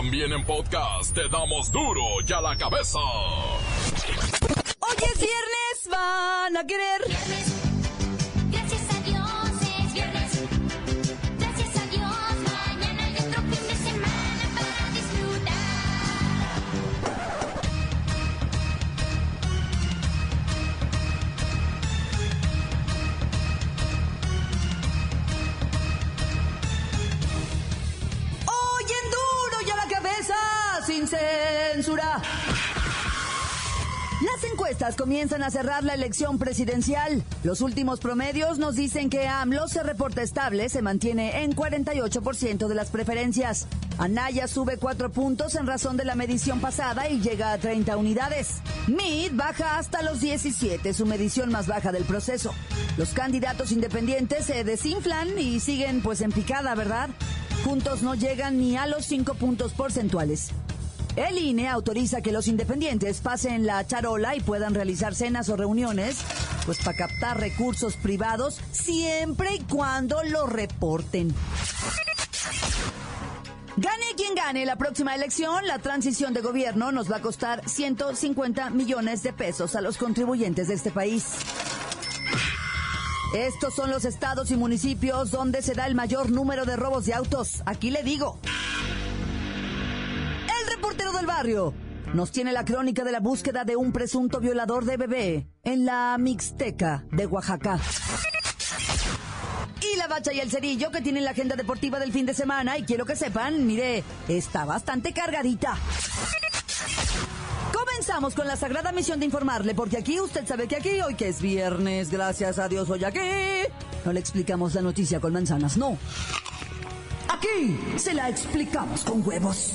También en podcast te damos duro y a la cabeza. Hoy es viernes, van a querer. Las encuestas comienzan a cerrar la elección presidencial. Los últimos promedios nos dicen que AMLO se reporta estable, se mantiene en 48% de las preferencias. Anaya sube 4 puntos en razón de la medición pasada y llega a 30 unidades. Mid baja hasta los 17, su medición más baja del proceso. Los candidatos independientes se desinflan y siguen pues en picada, ¿verdad? Juntos no llegan ni a los 5 puntos porcentuales. El INE autoriza que los independientes pasen la charola y puedan realizar cenas o reuniones, pues para captar recursos privados siempre y cuando lo reporten. Gane quien gane la próxima elección, la transición de gobierno nos va a costar 150 millones de pesos a los contribuyentes de este país. Estos son los estados y municipios donde se da el mayor número de robos de autos. Aquí le digo. Del barrio nos tiene la crónica de la búsqueda de un presunto violador de bebé en la Mixteca de Oaxaca. Y la bacha y el cerillo que tienen la agenda deportiva del fin de semana y quiero que sepan, mire, está bastante cargadita. Comenzamos con la sagrada misión de informarle, porque aquí usted sabe que aquí, hoy que es viernes, gracias a Dios, hoy aquí, no le explicamos la noticia con manzanas, no. Aquí se la explicamos con huevos.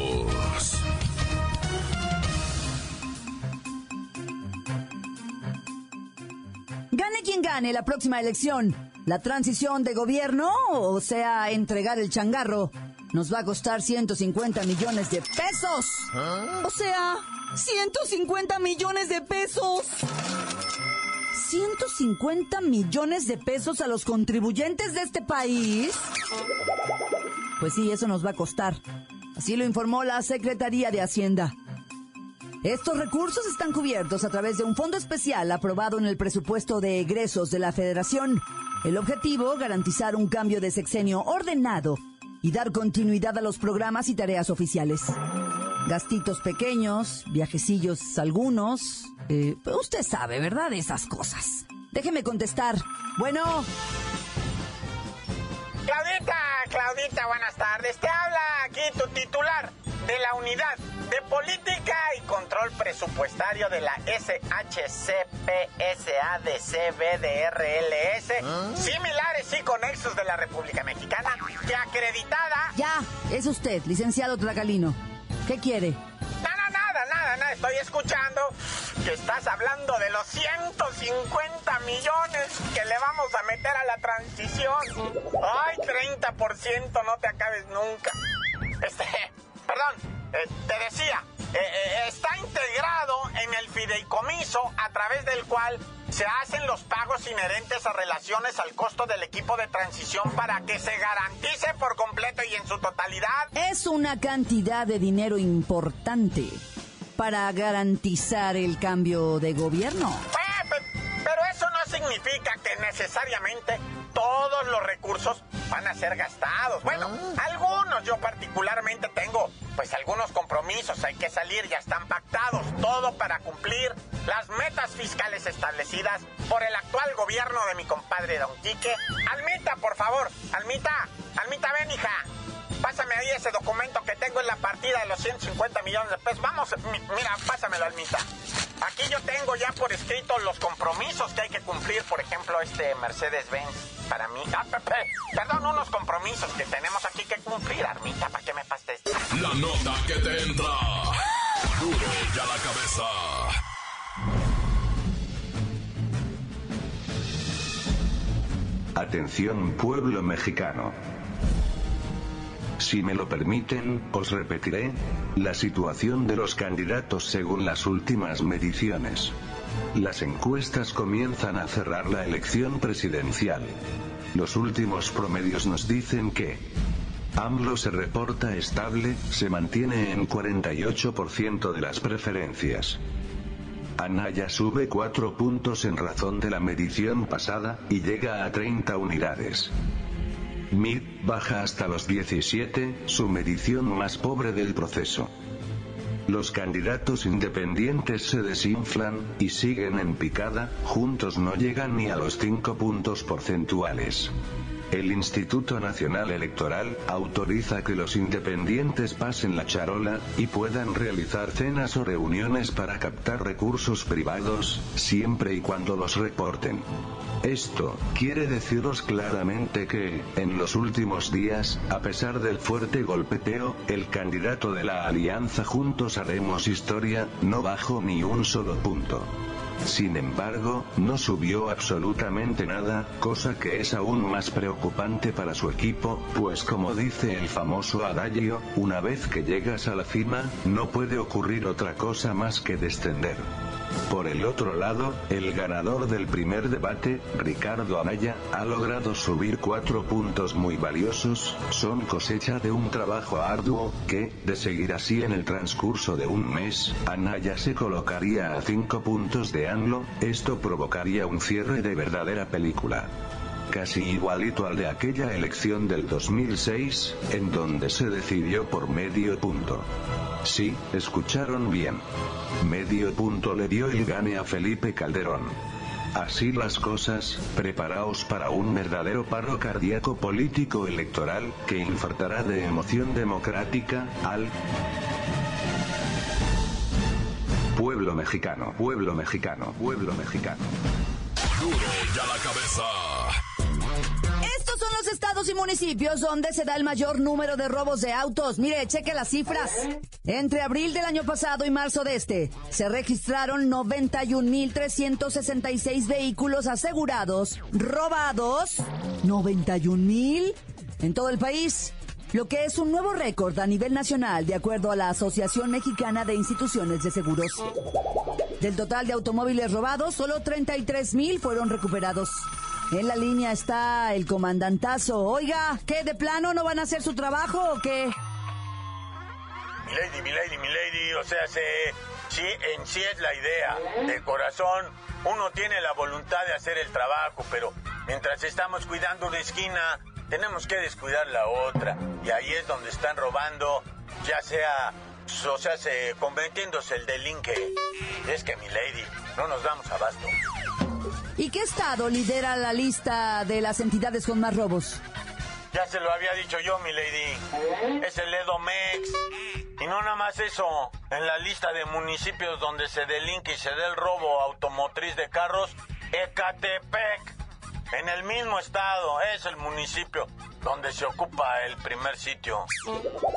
Gane quien gane la próxima elección. La transición de gobierno, o sea, entregar el changarro, nos va a costar 150 millones de pesos. O sea, 150 millones de pesos. 150 millones de pesos a los contribuyentes de este país. Pues sí, eso nos va a costar. Así lo informó la Secretaría de Hacienda. Estos recursos están cubiertos a través de un fondo especial aprobado en el presupuesto de egresos de la Federación. El objetivo, garantizar un cambio de sexenio ordenado y dar continuidad a los programas y tareas oficiales. Gastitos pequeños, viajecillos algunos. eh, usted sabe, ¿verdad? Esas cosas. Déjeme contestar. Bueno, Claudita, Claudita, buenas tardes. Te habla aquí tu titular de la unidad de política y control presupuestario de la SHCPSADCBDRLS, similares y conexos de la República Mexicana, que acreditada... ya, es usted, licenciado Tracalino. ¿Qué quiere? Nada, nada, nada, nada, estoy escuchando que estás hablando de los 150 millones que le vamos a meter a la transición. Ay, 30%, no te acabes nunca. Este, perdón, eh, te decía, eh, eh, está integrado en el fideicomiso a través del cual se hacen los pagos inherentes a relaciones al costo del equipo de transición para que se garantice por completo y en su totalidad Es una cantidad de dinero importante para garantizar el cambio de gobierno. Eh, significa que necesariamente todos los recursos van a ser gastados. Bueno, algunos, yo particularmente tengo pues algunos compromisos, hay que salir, ya están pactados, todo para cumplir las metas fiscales establecidas por el actual gobierno de mi compadre Don Quique. Almita, por favor, Almita, Almita, ven hija. Pásame ahí ese documento que tengo en la partida de los 150 millones de pesos. Vamos, mira, pásamelo, Almita. Aquí yo tengo ya por escrito los compromisos que hay que cumplir, por ejemplo, este Mercedes-Benz para mí. Ah, perdón, unos compromisos que tenemos aquí que cumplir, Armita, ¿para qué me pastes? La nota que te entra. Duro ya la cabeza. Atención pueblo mexicano. Si me lo permiten, os repetiré la situación de los candidatos según las últimas mediciones. Las encuestas comienzan a cerrar la elección presidencial. Los últimos promedios nos dicen que AMLO se reporta estable, se mantiene en 48% de las preferencias. Anaya sube 4 puntos en razón de la medición pasada, y llega a 30 unidades. Mid baja hasta los 17, su medición más pobre del proceso. Los candidatos independientes se desinflan, y siguen en picada, juntos no llegan ni a los 5 puntos porcentuales. El Instituto Nacional Electoral autoriza que los independientes pasen la charola y puedan realizar cenas o reuniones para captar recursos privados, siempre y cuando los reporten. Esto quiere deciros claramente que, en los últimos días, a pesar del fuerte golpeteo, el candidato de la alianza Juntos Haremos Historia, no bajó ni un solo punto. Sin embargo, no subió absolutamente nada, cosa que es aún más preocupante para su equipo, pues como dice el famoso adagio, una vez que llegas a la cima, no puede ocurrir otra cosa más que descender. Por el otro lado, el ganador del primer debate, Ricardo Anaya, ha logrado subir cuatro puntos muy valiosos, son cosecha de un trabajo arduo, que, de seguir así en el transcurso de un mes, Anaya se colocaría a cinco puntos de ANLO, esto provocaría un cierre de verdadera película casi igualito al de aquella elección del 2006, en donde se decidió por medio punto. Sí, escucharon bien. Medio punto le dio el gane a Felipe Calderón. Así las cosas, preparaos para un verdadero paro cardíaco político electoral, que infartará de emoción democrática, al pueblo mexicano, pueblo mexicano, pueblo mexicano. Duro ya la cabeza. Los estados y municipios donde se da el mayor número de robos de autos. Mire, cheque las cifras. Entre abril del año pasado y marzo de este, se registraron 91.366 vehículos asegurados, robados. 91.000 en todo el país. Lo que es un nuevo récord a nivel nacional, de acuerdo a la Asociación Mexicana de Instituciones de Seguros. Del total de automóviles robados, solo 33.000 fueron recuperados. En la línea está el comandantazo. Oiga, ¿qué de plano no van a hacer su trabajo o qué? Mi lady, mi lady, mi lady, o sea, se, sí, en sí es la idea. De corazón, uno tiene la voluntad de hacer el trabajo, pero mientras estamos cuidando una esquina, tenemos que descuidar la otra. Y ahí es donde están robando, ya sea, o sea, se, convirtiéndose el delinque. Es que, mi lady, no nos damos abasto. ¿Y qué estado lidera la lista de las entidades con más robos? Ya se lo había dicho yo, mi lady. Es el Edomex. Y no nada más eso. En la lista de municipios donde se delinque y se da el robo automotriz de carros, Ecatepec. En el mismo estado es el municipio donde se ocupa el primer sitio.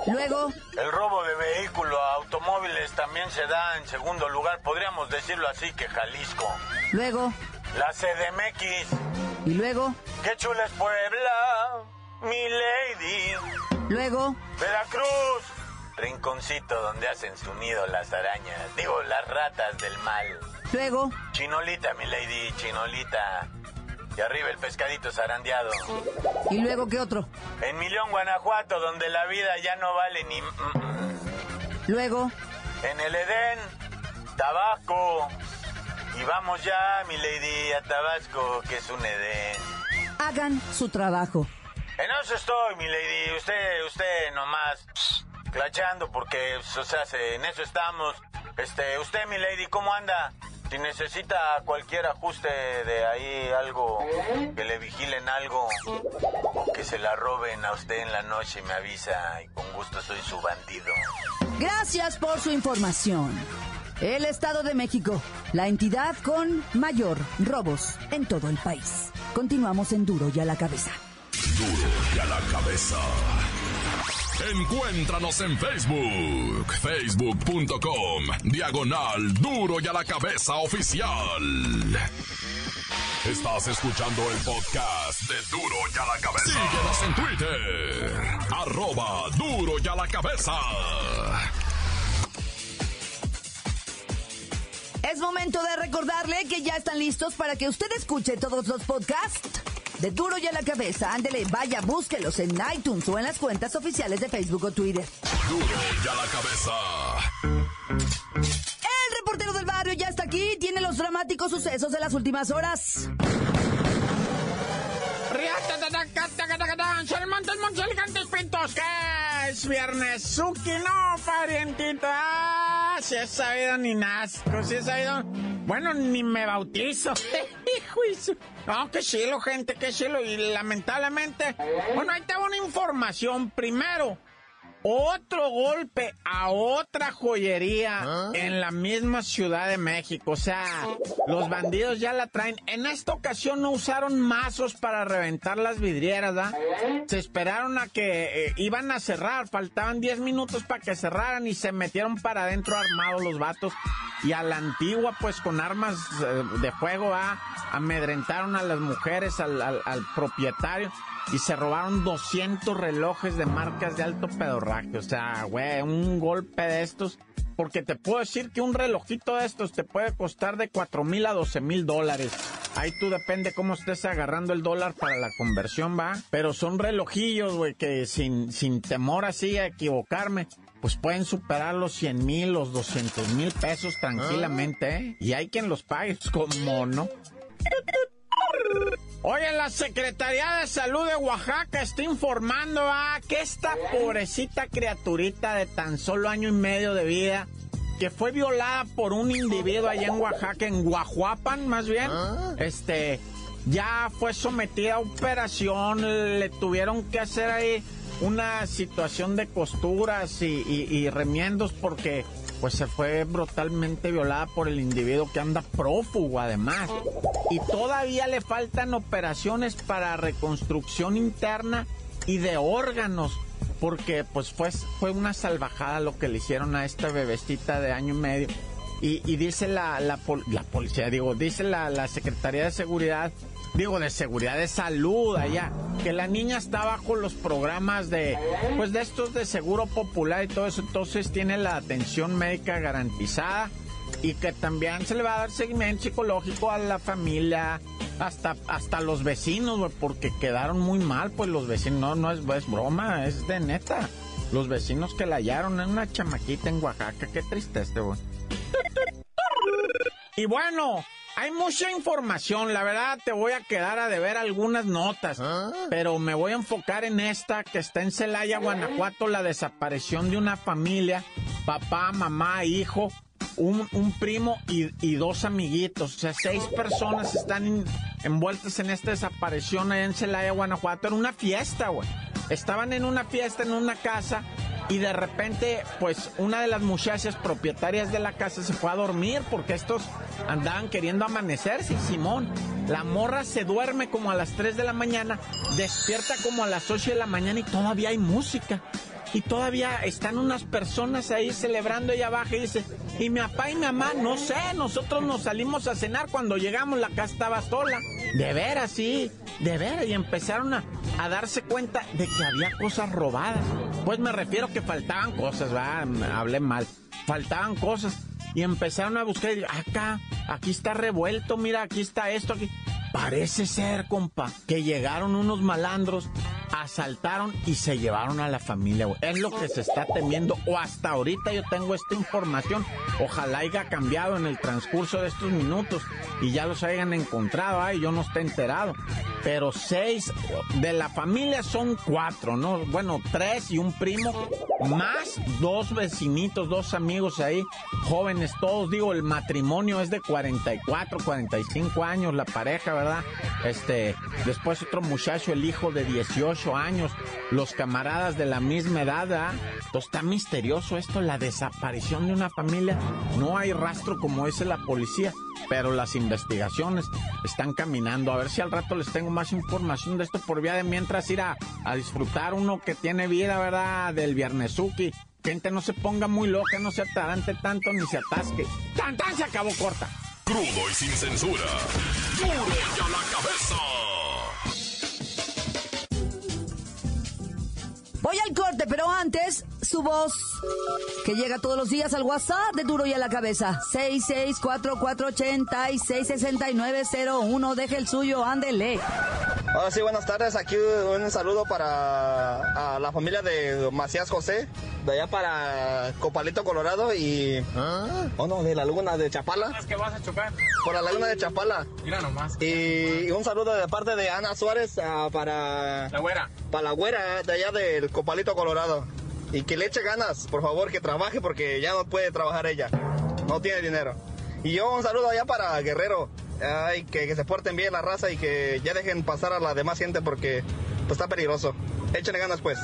Luego, El robo de vehículos, automóviles también se da en segundo lugar. Podríamos decirlo así que Jalisco. luego, La CDMX. y luego, ¡Qué chula es Puebla! Mi lady. luego, Veracruz. Rinconcito donde hacen su nido las arañas. Digo, las ratas del mal. luego, Chinolita, mi lady, chinolita. Y arriba el pescadito zarandeado. y luego, ¿qué otro? En Millón, Guanajuato, donde la vida ya no vale ni... Luego, En el Edén, Tabasco. Y vamos ya, mi lady, a Tabasco, que es un Edén. hagan su trabajo. En eso estoy, mi lady. Usted, usted nomás pss, clachando porque, o sea, se- en eso estamos. Este, usted, mi lady, ¿cómo anda? Si necesita cualquier ajuste de ahí, algo, que le vigilen algo, que se la roben a usted en la noche, me avisa y con gusto soy su bandido. Gracias por su información. El Estado de México, la entidad con mayor robos en todo el país. Continuamos en Duro y a la cabeza. Duro y a la cabeza. Encuéntranos en Facebook, facebook.com, diagonal Duro y a la cabeza oficial. Estás escuchando el podcast de Duro y a la Cabeza. Síguenos en Twitter. Arroba Duro y a la Cabeza. Es momento de recordarle que ya están listos para que usted escuche todos los podcasts de Duro y a la Cabeza. Ándele, vaya, búsquelos en iTunes o en las cuentas oficiales de Facebook o Twitter. Duro y a la Cabeza. El reportero del barrio ya está aquí, tiene los dramáticos sucesos de las últimas horas. Montes, Alicantes, Pintos. ¿Qué es viernes? Suki, no, parientito. Ah, si he sabido ni nazco, si he sabido... Bueno, ni me bautizo. No, que chilo, gente, que chilo. Y lamentablemente... Bueno, ahí tengo una información. Primero, otro golpe a otra joyería en la misma Ciudad de México. O sea, los bandidos ya la traen. En esta ocasión no usaron mazos para reventar las vidrieras, ¿verdad? Se esperaron a que eh, iban a cerrar. Faltaban 10 minutos para que cerraran y se metieron para adentro armados los vatos. Y a la antigua, pues con armas eh, de fuego, ¿verdad? amedrentaron a las mujeres, al, al- al propietario. Y se robaron 200 relojes de marcas de alto pedorraje. O sea, güey, un golpe de estos. Porque te puedo decir que un relojito de estos te puede costar de 4 mil a 12 mil dólares. Ahí tú depende cómo estés agarrando el dólar para la conversión, va. Pero son relojillos, güey, que sin, sin temor así a equivocarme, pues pueden superar los 100 mil, los 200 mil pesos tranquilamente, ¿eh? Y hay quien los pague, pues, como no. Oye, la Secretaría de Salud de Oaxaca está informando ah, que esta pobrecita criaturita de tan solo año y medio de vida, que fue violada por un individuo allá en Oaxaca, en Guajuapan más bien, este, ya fue sometida a operación, le tuvieron que hacer ahí una situación de costuras y, y- y remiendos porque pues se fue brutalmente violada por el individuo que anda prófugo además. Y todavía le faltan operaciones para reconstrucción interna y de órganos. Porque pues fue, fue una salvajada lo que le hicieron a esta bebecita de año y medio. Y, y dice la, la, la policía, digo, dice la, la Secretaría de Seguridad, digo, de Seguridad de Salud allá, que la niña está bajo los programas de, pues de estos de Seguro Popular y todo eso, entonces tiene la atención médica garantizada y que también se le va a dar seguimiento psicológico a la familia, hasta, hasta los vecinos, porque quedaron muy mal, pues los vecinos, no, no es, es broma, es de neta. Los vecinos que la hallaron en una chamaquita en Oaxaca, qué tristeza, güey. Y bueno, hay mucha información, la verdad te voy a quedar a deber algunas notas, pero me voy a enfocar en esta que está en Celaya, Guanajuato, la desaparición de una familia, papá, mamá, hijo, un, un primo y, y dos amiguitos, o sea, seis personas están en- envueltas en esta desaparición allá en Celaya, Guanajuato, era una fiesta, güey. Estaban en una fiesta en una casa y de repente, pues una de las muchachas propietarias de la casa se fue a dormir porque estos andaban queriendo amanecerse. Simón, la morra se duerme como a las 3 de la mañana, despierta como a las 8 de la mañana y todavía hay música. Y todavía están unas personas ahí celebrando ella baja y dice, y mi papá y mi mamá, no sé, nosotros nos salimos a cenar cuando llegamos, la casa estaba sola. De veras, sí, de veras. Y empezaron a, a darse cuenta de que había cosas robadas. Pues me refiero que faltaban cosas, va, hablé mal. Faltaban cosas. Y empezaron a buscar, y, acá, aquí está revuelto, mira, aquí está esto, aquí. Parece ser, compa, que llegaron unos malandros, asaltaron y se llevaron a la familia. Es lo que se está temiendo, o hasta ahorita yo tengo esta información. Ojalá haya cambiado en el transcurso de estos minutos y ya los hayan encontrado, ay, yo no esté enterado. Pero seis de la familia son cuatro, ¿no? Bueno, tres y un primo, más dos vecinitos, dos amigos ahí, jóvenes todos. Digo, el matrimonio es de 44, 45 años, la pareja, ¿verdad? Este, después otro muchacho, el hijo de 18 años, los camaradas de la misma edad, ¿verdad? Entonces está misterioso esto, la desaparición de una familia. No hay rastro como dice la policía, pero las investigaciones están caminando. A ver si al rato les tengo más información de esto por vía de mientras ir a, disfrutar uno que tiene vida, ¿verdad? Del Viernesuki. Gente, no se ponga muy loca, no se atarante tanto ni se atasque. ¡Tan, tan! Se acabó corta. Crudo y sin censura. duro y a la cabeza. Voy al corte, pero antes, su voz, que llega todos los días al WhatsApp de Duro y a la Cabeza. 6644866901. Deje el suyo, ándele. Ahora sí, buenas tardes. Aquí un saludo para a la familia de Macías José, de allá para Copalito, Colorado y... Oh, no, de la laguna de Chapala. que vas a chocar. Por la laguna de Chapala. Mira nomás. Y un saludo de parte de Ana Suárez ah, para, La güera. para la güera de allá del Copalito, Colorado. Y que le eche ganas, por favor, que trabaje porque ya no puede trabajar ella. No tiene dinero. Y yo un saludo allá para Guerrero. Ay, que, que se porten bien la raza y que ya dejen pasar a la demás gente porque pues, está peligroso. Échenle ganas pues.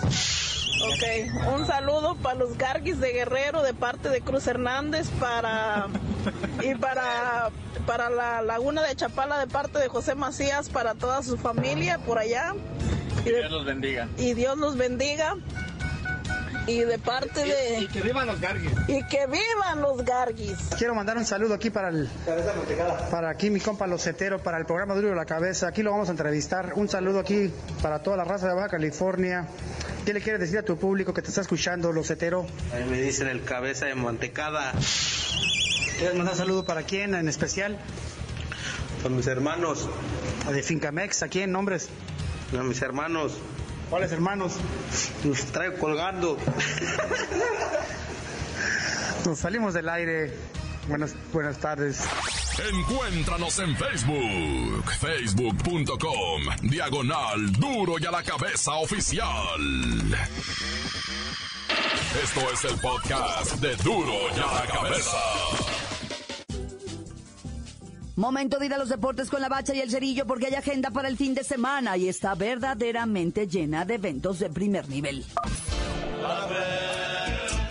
Ok, un saludo para los Garguis de Guerrero de parte de Cruz Hernández para y para para la Laguna de Chapala de parte de José Macías para toda su familia por allá y, de- Dios los bendiga. y Dios los bendiga y de parte de que vivan los garguis. y que vivan los Garguis. Quiero mandar un saludo aquí para el, para aquí mi compa Locetero, para el programa Duro de la Cabeza. Aquí lo vamos a entrevistar. Un saludo aquí para toda la raza de Baja California. ¿Qué le quieres decir a tu público que te está escuchando, Locetero? A mí me dicen el cabeza de mantecada. ¿Quieres mandar saludo para quién en especial? Son mis hermanos. A de Fincamex, ¿a quién? Nombres. A mis hermanos. ¿Cuáles hermanos? Los traigo colgando. Nos salimos del aire. Buenas, buenas tardes. Encuéntranos en Facebook, facebook.com, diagonal duro y a la cabeza oficial. Esto es el podcast de duro y a la cabeza. Momento de ir a los deportes con la bacha y el cerillo porque hay agenda para el fin de semana y está verdaderamente llena de eventos de primer nivel. ¡La bacha!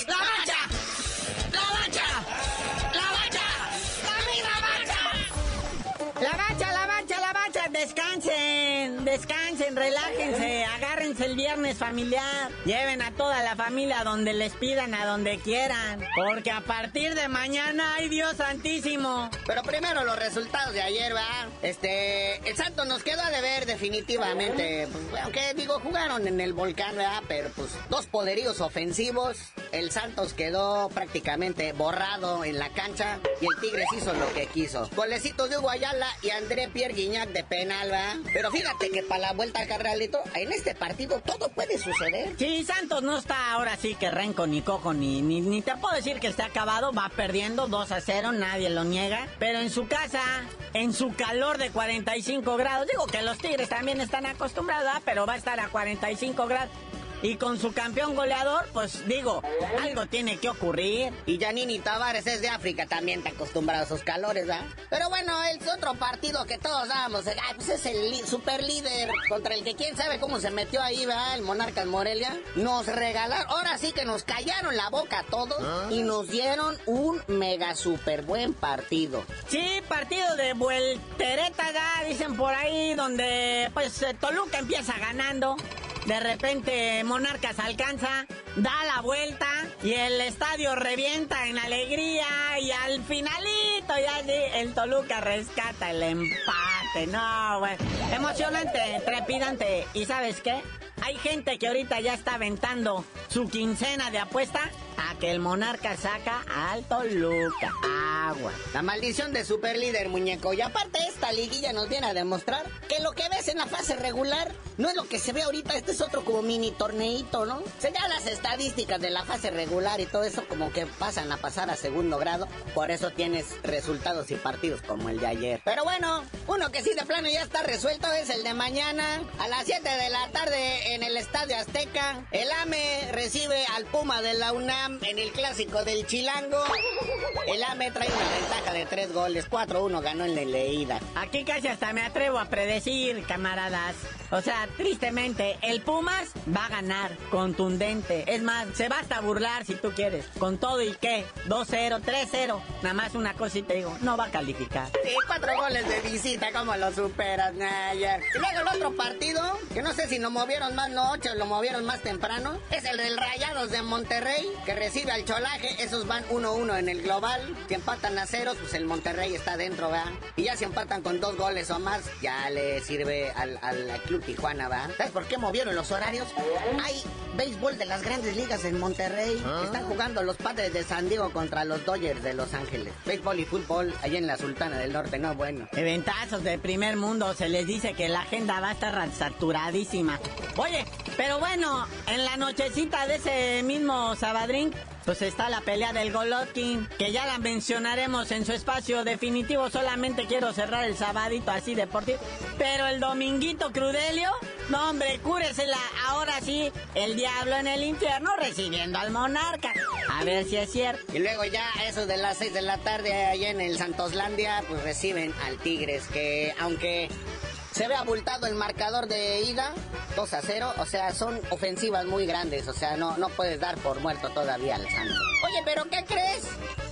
¡La bacha! ¡La bacha! ¡La bacha, la bacha. Descansen, relájense, agárrense el viernes familiar. Lleven a toda la familia donde les pidan, a donde quieran. Porque a partir de mañana hay Dios Santísimo. Pero primero los resultados de ayer, va. Este, el Santos nos quedó a deber definitivamente. Pues, aunque digo, jugaron en el volcán, ¿verdad? Pero pues dos poderíos ofensivos. El Santos quedó prácticamente borrado en la cancha y el Tigres hizo lo que quiso. Golecitos de Hugo Ayala y André Pierre Guignac de penal, ¿verdad? Pero fíjate que para la vuelta al carralito, en este partido todo puede suceder. Sí, Santos no está ahora sí que renco ni cojo ni, ni, ni te puedo decir que está acabado, va perdiendo 2 a 0, nadie lo niega. Pero en su casa, en su calor de 45 grados, digo que los Tigres también están acostumbrados, ¿verdad? pero va a estar a 45 grados. Y con su campeón goleador, pues digo, algo tiene que ocurrir. Y Janini Tavares es de África, también está acostumbrado a esos calores, ¿verdad? Pero bueno, el otro partido que todos dábamos, ay, pues es el super líder contra el que quién sabe cómo se metió ahí, ¿verdad? El Monarcas Morelia. Nos regalaron, ahora sí que nos callaron la boca a todos y nos dieron un mega super buen partido. Sí, partido de vueltereta, dicen por ahí, donde pues eh, Toluca empieza ganando. De repente Monarcas alcanza, da la vuelta y el estadio revienta en alegría y al finalito ya el Toluca rescata el empate. No, güey. Emocionante, trepidante. ¿Y sabes qué? Hay gente que ahorita ya está aventando su quincena de apuesta que el monarca saca al Toluca. Agua. La maldición de superlíder, muñeco. Y aparte esta liguilla nos viene a demostrar que lo que ves en la fase regular no es lo que se ve ahorita. Este es otro como mini torneito, ¿no? Se ya las estadísticas de la fase regular y todo eso como que pasan a pasar a segundo grado. Por eso tienes resultados y partidos como el de ayer. Pero bueno, uno que sí de plano ya está resuelto es el de mañana a las 7 de la tarde en el Estadio Azteca. El AME recibe al Puma de la UNAM en el clásico del Chilango. El AME trae una ventaja de tres goles. 4-1 ganó en la leída. Aquí casi hasta me atrevo a predecir, camaradas. O sea, tristemente, el Pumas va a ganar. Contundente. Es más, se basta a burlar si tú quieres. Con todo y qué. 2-0, 3-0. Nada más una cosa y te digo, no va a calificar. Sí, cuatro goles de visita, ¿cómo lo superas, Naya? Y luego el otro partido, que no sé si lo movieron más noche o lo movieron más temprano, es el del Rayados de Monterrey, que recibe al Cholaje. Esos van 1-1 en el global. Si empatan a ceros, pues el Monterrey está dentro, ¿verdad? Y ya si empatan con dos goles o más, ya le sirve al, al Club Tijuana, ¿verdad? ¿Sabes por qué movieron los horarios? Hay béisbol de las grandes ligas en Monterrey. Están jugando los padres de San Diego contra los Dodgers de Los Ángeles. Béisbol y fútbol allá en la Sultana del Norte, no bueno. Eventazos de primer mundo, se les dice que la agenda va a estar saturadísima. Oye, pero bueno, en la nochecita de ese mismo Sabadrín, pues está la pelea del Golovkin, que ya la mencionaremos en su espacio definitivo. Solamente quiero cerrar el sabadito así deportivo. Pero el dominguito Crudelio, no hombre, cúresela. Ahora sí, el diablo en el infierno recibiendo al monarca. A ver si es cierto. Y luego ya eso de las 6 de la tarde allá en el Santoslandia, pues reciben al Tigres, que aunque se ve abultado el marcador de ida, 2 a 0, o sea, son ofensivas muy grandes, o sea, no, no puedes dar por muerto todavía al Santos. Oye, pero ¿qué crees?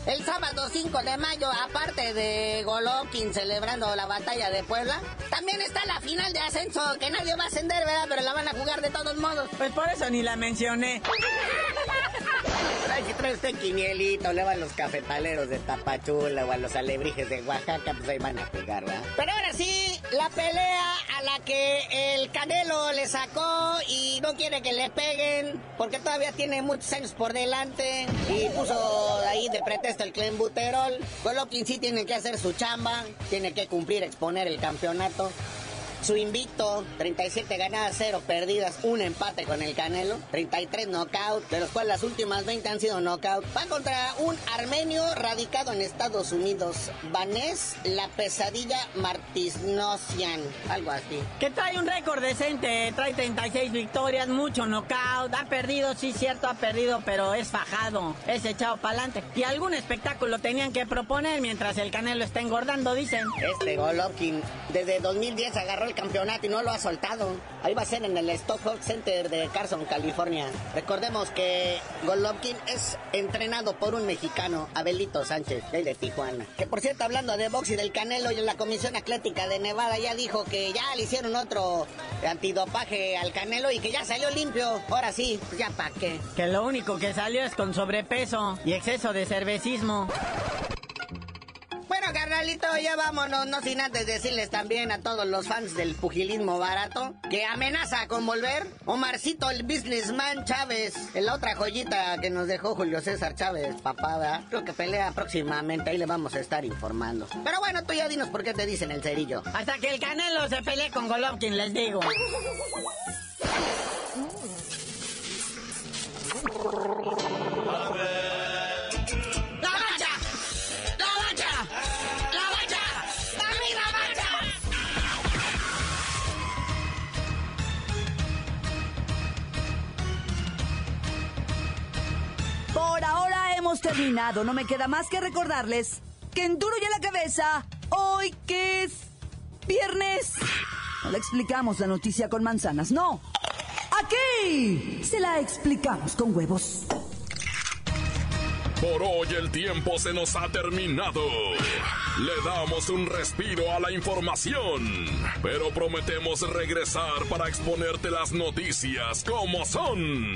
El sábado 5 de mayo, aparte de Golovkin celebrando la batalla de Puebla, también está la final de ascenso, que nadie va a ascender, ¿verdad? Pero la van a jugar de todos modos. Pues por eso ni la mencioné. Si trae usted quinielito, le van los cafetaleros de Tapachula o a los alebrijes de Oaxaca, pues ahí van a jugar, ¿verdad? Pero ahora sí, la pelea a la que el Canelo le sacó y no quiere que le peguen, porque todavía tiene muchos años por delante, y puso ahí de pretexto el clenbuterol. Golovkin sí tiene que hacer su chamba, tiene que cumplir, exponer el campeonato. Su invicto, 37 ganadas, 0 perdidas, un empate con el Canelo, 33 knockout, de los cuales las últimas 20 han sido knockout. Va contra un armenio radicado en Estados Unidos, Vanés La Pesadilla Martisnosian, algo así. Que trae un récord decente, trae 36 victorias, mucho knockout, ha perdido, sí cierto, ha perdido, pero es fajado, es echado para adelante. Y algún espectáculo tenían que proponer mientras el Canelo está engordando, dicen. Este Golovkin desde 2010 agarró el campeonato y no lo ha soltado. Ahí va a ser en el Stockholm Center de Carson, California. Recordemos que Golovkin es entrenado por un mexicano, Abelito Sánchez, de Tijuana. Que por cierto, hablando de box y del Canelo, y la Comisión Atlética de Nevada ya dijo que ya le hicieron otro antidopaje al Canelo y que ya salió limpio. Ahora sí, pues ya pa' qué. Que lo único que salió es con sobrepeso y exceso de cervecismo. Bueno, carnalito, ya vámonos, no sin antes decirles también a todos los fans del pugilismo barato que amenaza con volver Omarcito el businessman Chávez, la otra joyita que nos dejó Julio César Chávez, papá, ¿verdad? Creo que pelea próximamente, ahí le vamos a estar informando. Pero bueno, tú ya dinos por qué te dicen el cerillo. Hasta que el Canelo se pelee con Golovkin, les digo. hemos terminado. No me queda más que recordarles que en duro y a la cabeza, hoy que es viernes. No le explicamos la noticia con manzanas, no. Aquí se la explicamos con huevos. Por hoy el tiempo se nos ha terminado. Le damos un respiro a la información, pero prometemos regresar para exponerte las noticias como son.